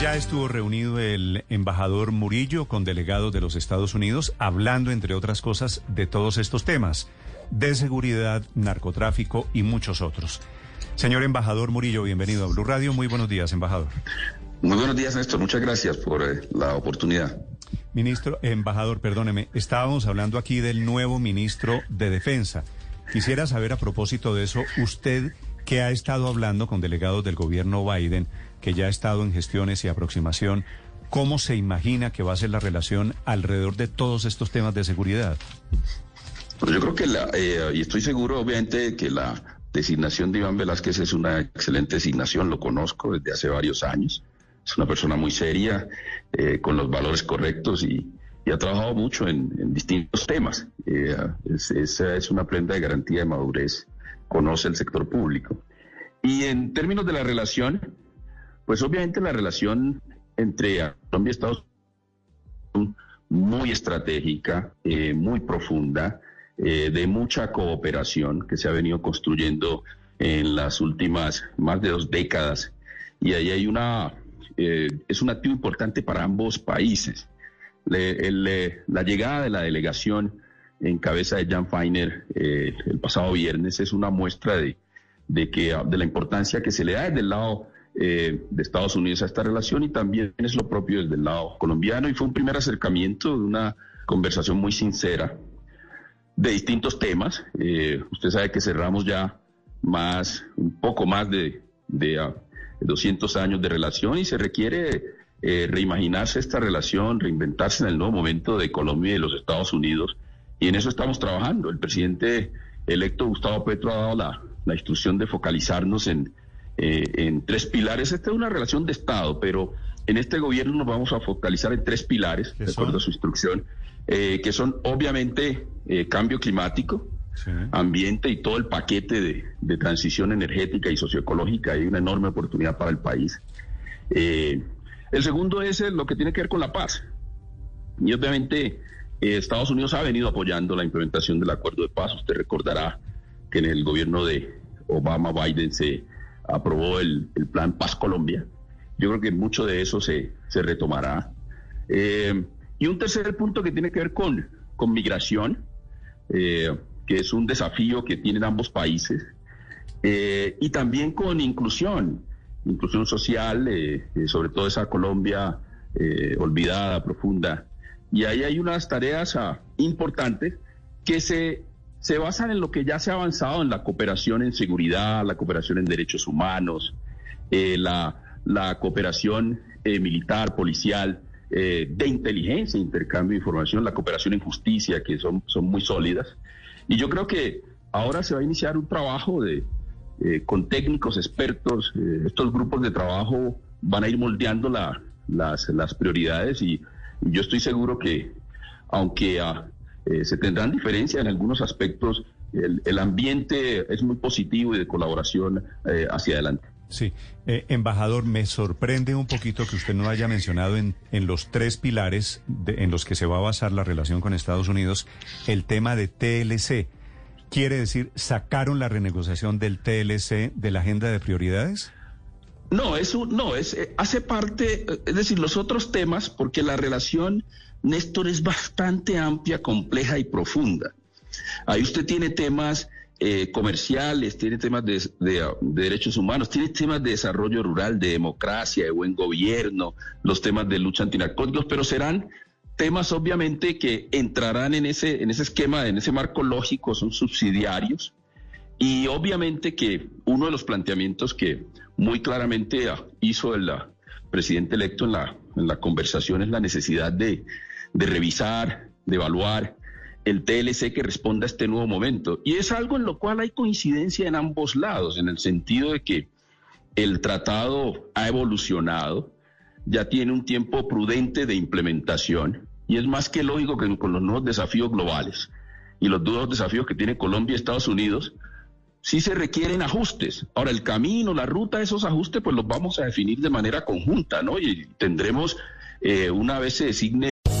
Ya estuvo reunido el embajador Murillo con delegados de los Estados Unidos, hablando, entre otras cosas, de todos estos temas, de seguridad, narcotráfico y muchos otros. Señor embajador Murillo, bienvenido a Blue Radio. Muy buenos días, embajador. Muy buenos días, Néstor. Muchas gracias por eh, la oportunidad. Ministro, embajador, perdóneme, estábamos hablando aquí del nuevo ministro de Defensa. Quisiera saber a propósito de eso, usted que ha estado hablando con delegados del gobierno Biden, que ya ha estado en gestiones y aproximación, ¿cómo se imagina que va a ser la relación alrededor de todos estos temas de seguridad? Pues yo creo que, la, eh, y estoy seguro, obviamente, que la designación de Iván Velázquez es una excelente designación, lo conozco desde hace varios años. Es una persona muy seria, eh, con los valores correctos y, y ha trabajado mucho en, en distintos temas. Eh, es, esa es una prenda de garantía de madurez, conoce el sector público. Y en términos de la relación, pues obviamente la relación entre Colombia y Estados Unidos muy estratégica, eh, muy profunda, eh, de mucha cooperación que se ha venido construyendo en las últimas más de dos décadas. Y ahí hay una, eh, es un activo importante para ambos países. La llegada de la delegación en cabeza de Jan Feiner el pasado viernes es una muestra de, de, que, de la importancia que se le da desde el lado eh, de Estados Unidos a esta relación y también es lo propio desde el lado colombiano y fue un primer acercamiento de una conversación muy sincera de distintos temas. Eh, usted sabe que cerramos ya más, un poco más de, de uh, 200 años de relación y se requiere eh, reimaginarse esta relación, reinventarse en el nuevo momento de Colombia y de los Estados Unidos. Y en eso estamos trabajando. El presidente electo Gustavo Petro ha dado la, la instrucción de focalizarnos en, eh, en tres pilares. Esta es una relación de Estado, pero en este gobierno nos vamos a focalizar en tres pilares, de acuerdo a su instrucción, eh, que son obviamente eh, cambio climático, Sí. ambiente y todo el paquete de, de transición energética y socioecológica. Hay una enorme oportunidad para el país. Eh, el segundo es lo que tiene que ver con la paz. Y obviamente Estados Unidos ha venido apoyando la implementación del acuerdo de paz. Usted recordará que en el gobierno de Obama-Biden se aprobó el, el, plan Paz Colombia. Yo creo que mucho de eso se, se retomará. Eh, y un tercer punto que tiene que ver con, con migración, eh, que es un desafío que tienen ambos países, eh, y también con inclusión, inclusión social, eh, sobre todo esa Colombia olvidada, profunda. Y ahí hay unas tareas ah, importantes que se se basan en lo que ya se ha avanzado en la cooperación en seguridad, la cooperación en derechos humanos, eh, la, la, cooperación eh, militar, policial, eh, de inteligencia, intercambio de información, la cooperación en justicia, que son, son muy sólidas. Y yo creo que ahora se va a iniciar un trabajo de, con técnicos, expertos. estos grupos de trabajo van a ir moldeando la, las, las, prioridades y, y, yo estoy seguro que, aunque... Uh, eh, se tendrán diferencias en algunos aspectos. El, el, ambiente es muy positivo y de colaboración eh, hacia adelante. Sí, eh, embajador, me sorprende un poquito que usted no haya mencionado en, en los tres pilares de, en los que se va a basar la relación con Estados Unidos el tema de TLC. ¿Quiere decir, sacaron la renegociación del TLC de la agenda de prioridades? No, eso no, es, hace parte, es decir, los otros temas, porque la relación Néstor es bastante amplia, compleja y profunda. Ahí usted tiene temas eh, comerciales, tiene temas de, de, de, derechos humanos, tiene temas de desarrollo rural, de democracia, de buen gobierno, los temas de lucha antinarcóticos, pero serán temas obviamente que entrarán en ese, en ese esquema, en ese marco lógico, son subsidiarios. Y obviamente que uno de los planteamientos que muy claramente hizo el presidente electo en la, en la conversación es la necesidad de, de revisar, de evaluar el TLC que responda a este nuevo momento. Y es algo en lo cual hay coincidencia en ambos lados, en el sentido de que el tratado ha evolucionado, ya tiene un tiempo prudente de implementación y es más que lógico que con los nuevos desafíos globales y los nuevos desafíos que tiene Colombia y Estados Unidos, sí se requieren ajustes. Ahora, el camino, la ruta de esos ajustes, pues los vamos a definir de manera conjunta, ¿no? Y tendremos, eh, una vez se designe.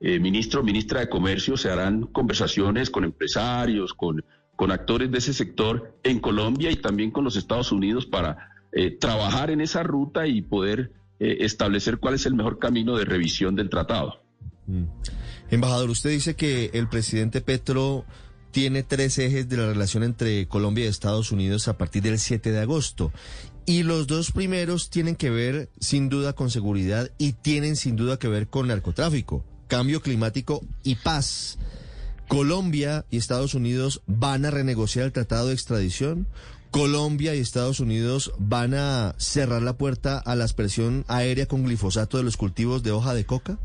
Eh, ministro, ministra de Comercio, se harán conversaciones con empresarios, con con actores de ese sector en Colombia y también con los Estados Unidos para eh, trabajar en esa ruta y poder eh, establecer cuál es el mejor camino de revisión del tratado. Mm. Embajador, usted dice que el presidente Petro tiene tres ejes de la relación entre Colombia y Estados Unidos a partir del 7 de agosto. Y los dos primeros tienen que ver sin duda con seguridad y tienen sin duda que ver con narcotráfico, cambio climático y paz. Colombia y Estados Unidos van a renegociar el tratado de extradición. Colombia y Estados Unidos van a cerrar la puerta a la aspersión aérea con glifosato de los cultivos de hoja de coca.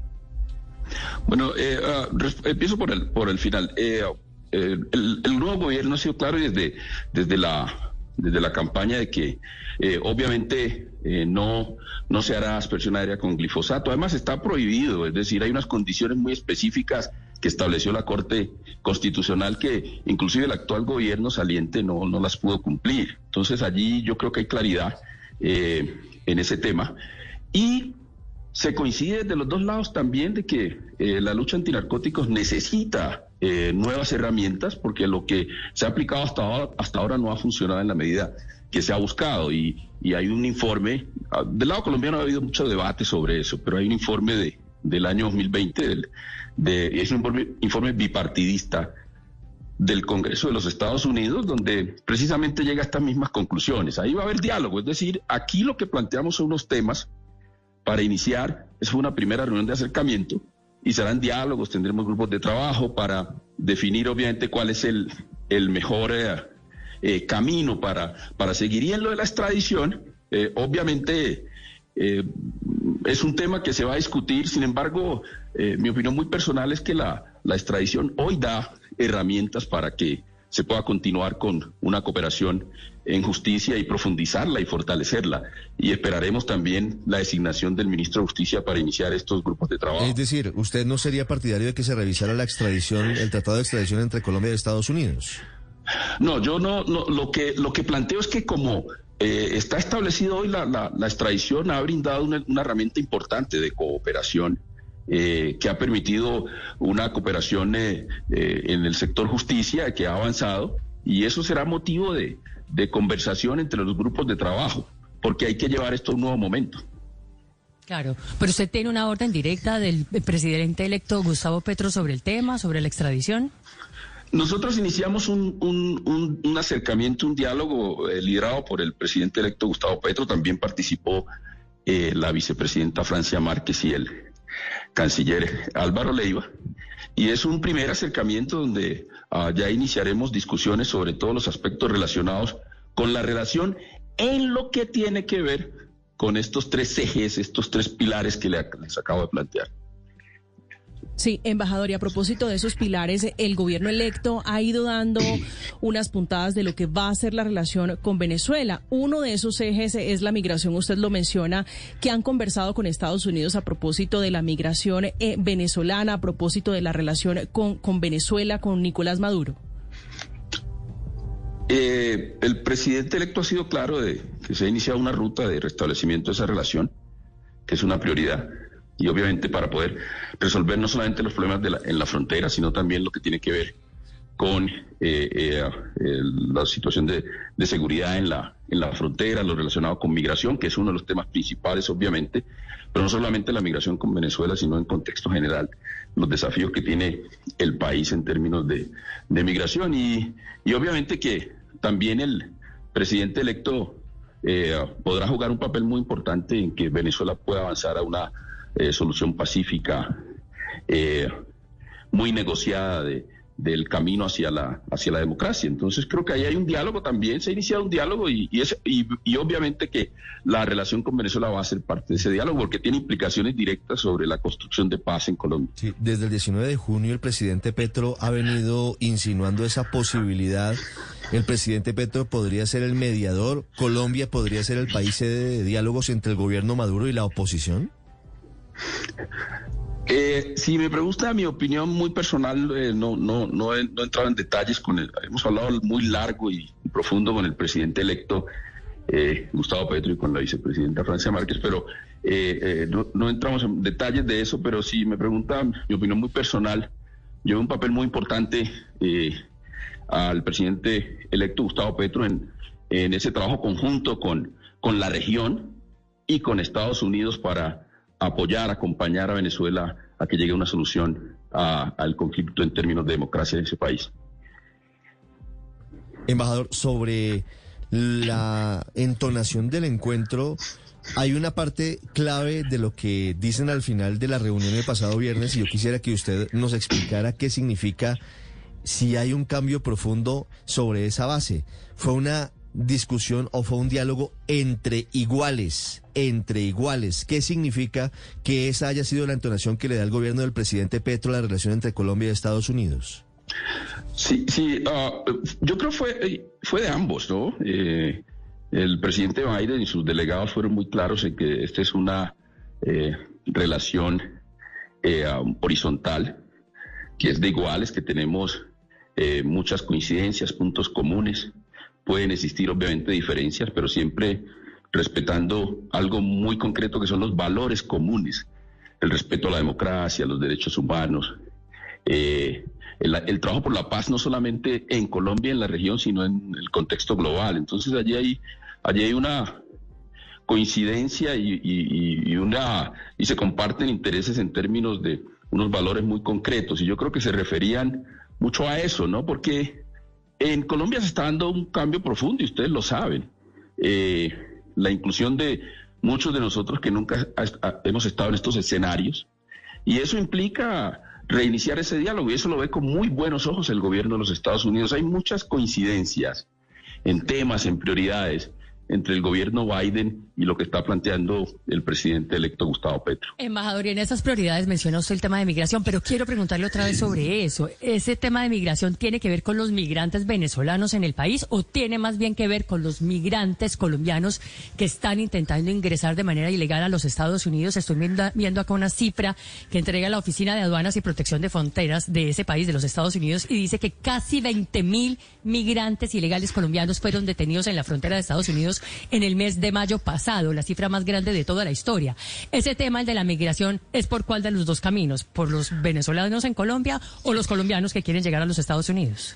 Bueno, eh, ah, empiezo por el por el final. Eh, eh, el, nuevo gobierno ha sido claro desde desde la desde la campaña de que obviamente no no se hará aspersión aérea con glifosato. Además está prohibido, es decir, hay unas condiciones muy específicas que estableció la Corte Constitucional que inclusive el actual gobierno saliente no, no las pudo cumplir. Entonces allí yo creo que hay claridad eh, en ese tema. Y se coincide de los dos lados también de que eh, la lucha antinarcóticos necesita eh, nuevas herramientas porque lo que se ha aplicado hasta ahora, hasta ahora no ha funcionado en la medida que se ha buscado y, y hay un informe, ah, del lado colombiano ha habido mucho debate sobre eso, pero hay un informe de, del año 2020 del, de, es un informe, bipartidista del Congreso de los Estados Unidos, donde precisamente llega a estas mismas conclusiones. Ahí va a haber diálogo, es decir, aquí lo que planteamos son unos temas para iniciar, es una primera reunión de acercamiento y serán diálogos, tendremos grupos de trabajo para definir obviamente cuál es el, el mejor eh, eh, camino para, para seguir. Y en lo de la extradición, eh, obviamente es un tema que se va a discutir, sin embargo, mi opinión muy personal es que la, extradición hoy da herramientas para que se pueda continuar con una cooperación en justicia y profundizarla y fortalecerla. Y esperaremos también la designación del ministro de Justicia para iniciar estos grupos de trabajo. Es decir, ¿usted no sería partidario de que se revisara la extradición, el tratado de extradición entre Colombia y Estados Unidos? No, yo no, no lo que lo que planteo es que como eh, está establecido hoy la, la, extradición ha brindado una, una herramienta importante de cooperación eh, que ha permitido una cooperación eh, eh, en el sector justicia que ha avanzado y eso será motivo de, conversación entre los grupos de trabajo, porque hay que llevar esto a un nuevo momento. Claro, pero usted tiene una orden directa del presidente electo Gustavo Petro sobre el tema, sobre la extradición. Nosotros iniciamos un, un acercamiento, un diálogo liderado por el presidente electo Gustavo Petro. También participó la vicepresidenta Francia Márquez y él canciller Álvaro Leiva. Y es un primer acercamiento donde ah, ya iniciaremos discusiones sobre todos los aspectos relacionados con la relación en lo que tiene que ver con estos tres ejes, estos tres pilares que les acabo de plantear. Sí, embajador, y a propósito de esos pilares, el gobierno electo ha ido dando unas puntadas de lo que va a ser la relación con Venezuela. Uno de esos ejes es la migración, usted lo menciona, que han conversado con Estados Unidos a propósito de la migración eh, venezolana, a propósito de la relación con, con Venezuela, con Nicolás Maduro. Eh, el presidente electo ha sido claro de que se ha iniciado una ruta de restablecimiento de esa relación, que es una prioridad y obviamente para poder resolver no solamente los problemas de la, en la frontera, sino también lo que tiene que ver con eh, eh, la situación de, seguridad en la, en la frontera, lo relacionado con migración, que es uno de los temas principales, obviamente, pero no solamente la migración con Venezuela, sino en contexto general, los desafíos que tiene el país en términos de, migración. Y, y obviamente que también el presidente electo eh, podrá jugar un papel muy importante en que Venezuela pueda avanzar a una eh, solución pacífica eh, muy negociada de, del camino hacia la, hacia la democracia. Entonces creo que ahí hay un diálogo también, se ha iniciado un diálogo y, y, es, y, obviamente que la relación con Venezuela va a ser parte de ese diálogo porque tiene implicaciones directas sobre la construcción de paz en Colombia. Desde el 19 de junio el presidente Petro ha venido insinuando esa posibilidad. El presidente Petro podría ser el mediador, Colombia podría ser el país de diálogos entre el gobierno Maduro y la oposición. Eh, si me pregunta mi opinión muy personal, eh, no, no, no, he, no he entrado en detalles con él. Hemos hablado muy largo y profundo con el presidente electo eh, Gustavo Petro y con la vicepresidenta Francia Márquez, pero eh, eh, no, no, entramos en detalles de eso. Pero si me pregunta mi opinión muy personal, yo veo un papel muy importante eh, al presidente electo Gustavo Petro en, en ese trabajo conjunto con, con la región y con Estados Unidos para apoyar, acompañar a Venezuela a que llegue una solución a, al conflicto en términos de democracia en ese país. Embajador, sobre la entonación del encuentro, hay una parte clave de lo que dicen al final de la reunión el pasado viernes y yo quisiera que usted nos explicara qué significa si hay un cambio profundo sobre esa base. Fue una discusión o fue un diálogo entre iguales, entre iguales. ¿Qué significa que esa haya sido la entonación que le da el gobierno del presidente Petro a la relación entre Colombia y Estados Unidos? Sí, sí, uh, yo creo fue fue de ambos, ¿no? Eh, el presidente Biden y sus delegados fueron muy claros en que esta es una eh, relación eh, um, horizontal, que es de iguales, que tenemos eh, muchas coincidencias, puntos comunes. Pueden existir obviamente diferencias, pero siempre respetando algo muy concreto que son los valores comunes, el respeto a la democracia, los derechos humanos, eh, el, el, trabajo por la paz no solamente en Colombia, en la región, sino en el contexto global. Entonces allí hay, allí hay una coincidencia y, una y se comparten intereses en términos de unos valores muy concretos. Y yo creo que se referían mucho a eso, ¿no? Porque en Colombia se está dando un cambio profundo y ustedes lo saben. Eh, la inclusión de muchos de nosotros que nunca hemos estado en estos escenarios. Y eso implica reiniciar ese diálogo y eso lo ve con muy buenos ojos el gobierno de los Estados Unidos. Hay muchas coincidencias en temas, en prioridades entre el gobierno Biden y lo que está planteando el presidente electo Gustavo Petro. Embajador, y en esas prioridades menciona usted el tema de migración, pero quiero preguntarle otra vez sobre eso. ¿Ese tema de migración tiene que ver con los migrantes venezolanos en el país o tiene más bien que ver con los migrantes colombianos que están intentando ingresar de manera ilegal a los Estados Unidos? Estoy viendo, acá una cifra que entrega la Oficina de Aduanas y Protección de Fronteras de ese país, de los Estados Unidos, y dice que casi 20 mil migrantes ilegales colombianos fueron detenidos en la frontera de Estados Unidos en el mes de mayo pasado, la cifra más grande de toda la historia. Ese tema, el de la migración, ¿es por cuál de los dos caminos? ¿Por los venezolanos en Colombia o los colombianos que quieren llegar a los Estados Unidos?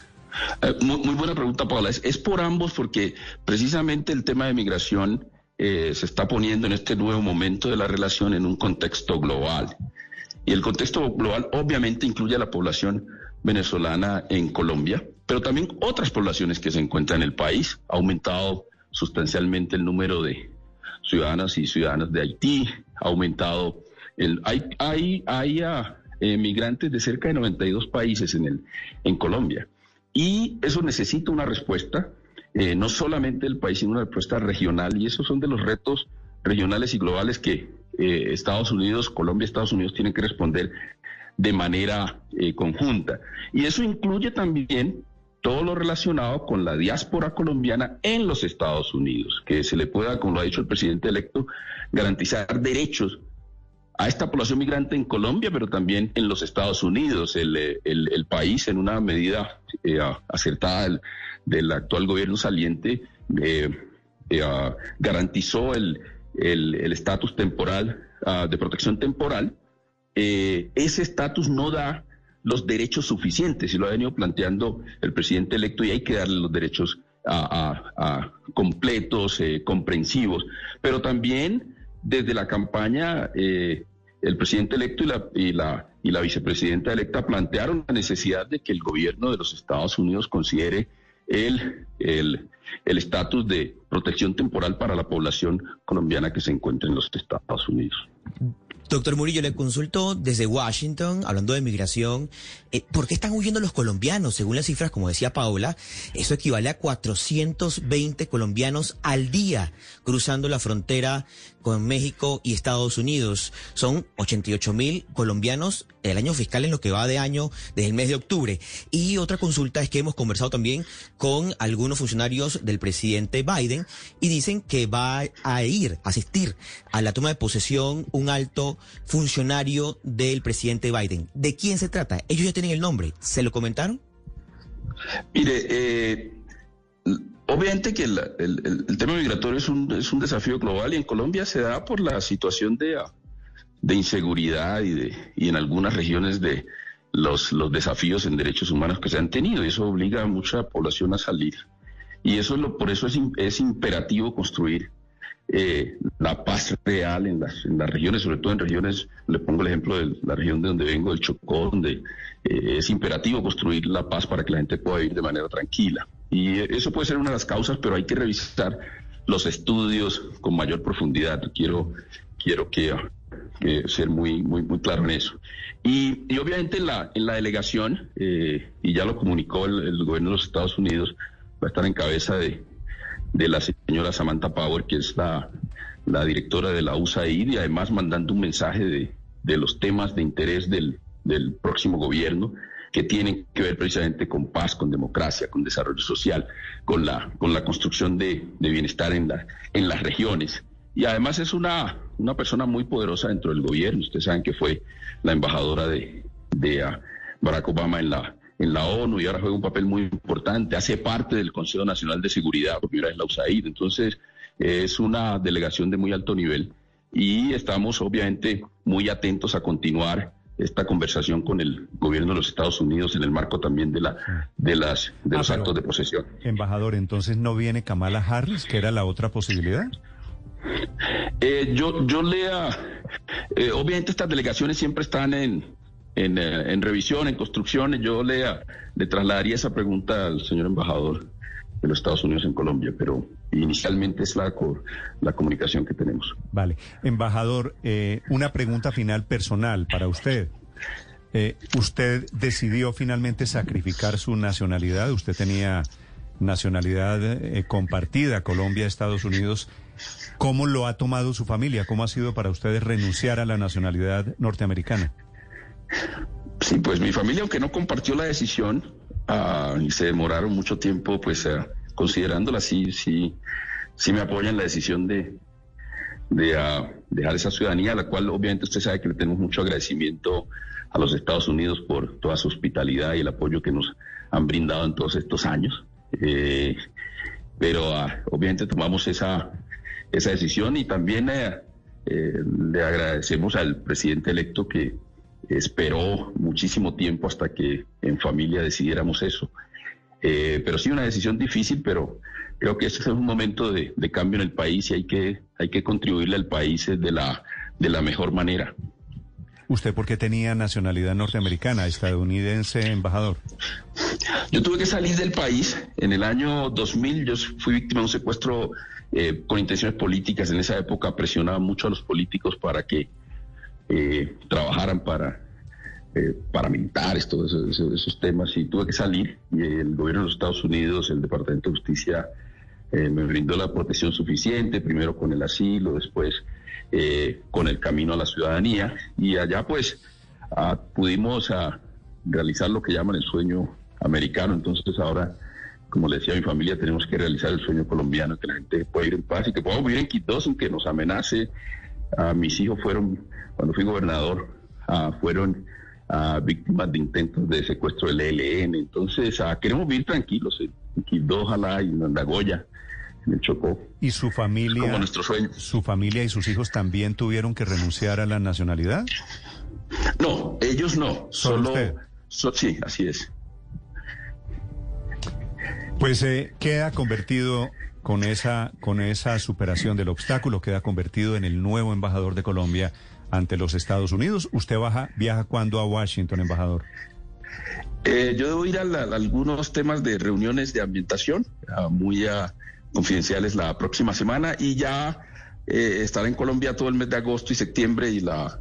Eh, muy, buena pregunta, Paula. Es, es, por ambos porque precisamente el tema de migración eh, se está poniendo en este nuevo momento de la relación en un contexto global. Y el contexto global obviamente incluye a la población venezolana en Colombia, pero también otras poblaciones que se encuentran en el país. Ha aumentado sustancialmente el número de ciudadanas y ciudadanos de Haití, ha aumentado el hay hay hay uh, eh, migrantes de cerca de 92 países en el en Colombia. Y eso necesita una respuesta eh, no solamente del país sino una respuesta regional y esos son de los retos regionales y globales que eh, Estados Unidos, Colombia, Estados Unidos tienen que responder de manera eh, conjunta. Y eso incluye también todo lo relacionado con la diáspora colombiana en los Estados Unidos, que se le pueda, como lo ha dicho el presidente electo, garantizar derechos a esta población migrante en Colombia, pero también en los Estados Unidos. El, el, el país, en una medida eh, acertada del, actual gobierno saliente, eh, eh, garantizó el estatus temporal, uh, de protección temporal. ese estatus no da los derechos suficientes, y lo ha venido planteando el presidente electo, y hay que darle los derechos a, completos, eh, comprensivos, pero también desde la campaña eh, el presidente electo y la, y, la, y la vicepresidenta electa plantearon la necesidad de que el gobierno de los Estados Unidos considere el el el estatus de protección temporal para la población colombiana que se encuentra en los Estados Unidos. Doctor Murillo, le consulto desde Washington, hablando de migración, eh, ¿por qué están huyendo los colombianos? Según las cifras, como decía Paola, eso equivale a 420 colombianos al día cruzando la frontera con México y Estados Unidos. Son 88 mil colombianos el año fiscal en lo que va de año desde el mes de octubre. Y otra consulta es que hemos conversado también con algunos funcionarios del presidente Biden y dicen que va a ir, a asistir a la toma de posesión un alto funcionario del presidente Biden. ¿De quién se trata? Ellos ya tienen el nombre. ¿Se lo comentaron? Mire, eh, obviamente que el, tema migratorio es un, es un desafío global y en Colombia se da por la situación de, de inseguridad y, de, y en algunas regiones de los, los desafíos en derechos humanos que se han tenido y eso obliga a mucha población a salir. Y eso es lo, por eso es, es imperativo construir eh, la paz real en las, en las regiones, sobre todo en regiones, le pongo el ejemplo de la región de donde vengo, del Chocó, donde eh, es imperativo construir la paz para que la gente pueda vivir de manera tranquila. Y eh, eso puede ser una de las causas, pero hay que revisar los estudios con mayor profundidad. Quiero, quiero que, ser muy, muy, muy claro en eso. Y, y obviamente en la, en la delegación, eh, y ya lo comunicó el gobierno de los Estados Unidos, va a estar en cabeza de, de la señora Samantha Power, que es la, la directora de la USAID, y además mandando un mensaje de, de los temas de interés del, del, próximo gobierno que tienen que ver precisamente con paz, con democracia, con desarrollo social, con la, con la construcción de, de bienestar en, la, en las regiones. Y además es una, una persona muy poderosa dentro del gobierno. Ustedes saben que fue la embajadora de, de uh, Barack Obama en la, en la ONU y ahora juega un papel muy importante, hace parte del Consejo Nacional de Seguridad, por primera vez la USAID, entonces es una delegación de muy alto nivel y estamos obviamente muy atentos a continuar esta conversación con el gobierno de los Estados Unidos en el marco también de la de las de Ah, los pero- actos de posesión. Embajador, entonces no viene Kamala Harris, que era la otra posibilidad. Eh, yo, yo lea, eh, obviamente estas delegaciones siempre están en, en, eh, en revisión, en construcciones. Yo le trasladaría esa pregunta al señor embajador de los Estados Unidos en Colombia, pero inicialmente es la comunicación que tenemos. Vale. Embajador, eh, una pregunta final personal para usted. Eh, ¿Usted decidió finalmente sacrificar su nacionalidad? Usted tenía nacionalidad eh, compartida, Colombia, Estados Unidos. ¿Cómo lo ha tomado su familia? ¿Cómo ha sido para ustedes renunciar a la nacionalidad norteamericana? Sí, pues mi familia, aunque no compartió la decisión ah, y se demoraron mucho tiempo, pues ah, considerándola, sí, sí, sí me apoyan la decisión de, ah, dejar esa ciudadanía, a la cual obviamente usted sabe que le tenemos mucho agradecimiento a los Estados Unidos por toda su hospitalidad y el apoyo que nos han brindado en todos estos años. Eh, pero obviamente tomamos esa, esa decisión y también eh, eh, le agradecemos al presidente electo que esperó muchísimo tiempo hasta que en familia decidiéramos eso. Eh, pero sí una decisión difícil, pero creo que este es un momento de, de cambio en el país y hay que, hay que contribuirle al país de la, de la mejor manera. ¿Usted por qué tenía nacionalidad norteamericana, estadounidense, embajador? Yo tuve que salir del país en el año 2000. Yo fui víctima de un secuestro eh, con intenciones políticas. En esa época presionaba mucho a los políticos para que eh, trabajaran para eh, paramilitares, todos esos, temas. Y tuve que salir. Y el gobierno de los Estados Unidos, el Departamento de Justicia, eh, me brindó la protección suficiente, primero con el asilo, después eh, con el camino a la ciudadanía. Y allá pues ah, pudimos ah, realizar lo que llaman el sueño americano. Entonces ahora, como le decía a mi familia, tenemos que realizar el sueño colombiano, que la gente pueda ir en paz y que podamos vivir en Quito sin que nos amenace. Ah, mis hijos fueron, cuando fui gobernador, fueron víctimas de intentos de secuestro del ELN. Entonces, queremos vivir tranquilos en en Quito, ojalá, y en Nagoya, en el Chocó. ¿Y su familia, Como nuestro sueño. su familia y sus hijos también tuvieron que renunciar a la nacionalidad? No, ellos no. ¿Solo Solo, usted? so- sí, así es. Pues eh, queda convertido con esa, con esa superación del obstáculo, queda convertido en el nuevo embajador de Colombia ante los Estados Unidos. ¿Usted baja, viaja cuándo a Washington, embajador? Eh, yo debo ir a, la- a algunos temas de reuniones de ambientación, muy ah, confidenciales la próxima semana, y ya eh, estaré en Colombia todo el mes de agosto y septiembre y la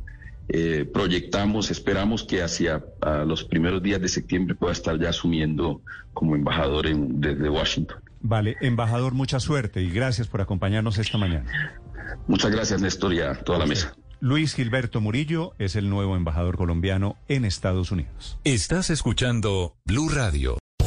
eh, proyectamos, esperamos que hacia los primeros días de septiembre pueda estar ya asumiendo como embajador en- desde Washington. Vale, embajador, mucha suerte y gracias por acompañarnos esta mañana. Muchas gracias, Néstor, y a toda la mesa. Luis Gilberto Murillo es el nuevo embajador colombiano en Estados Unidos. Estás escuchando Blue Radio.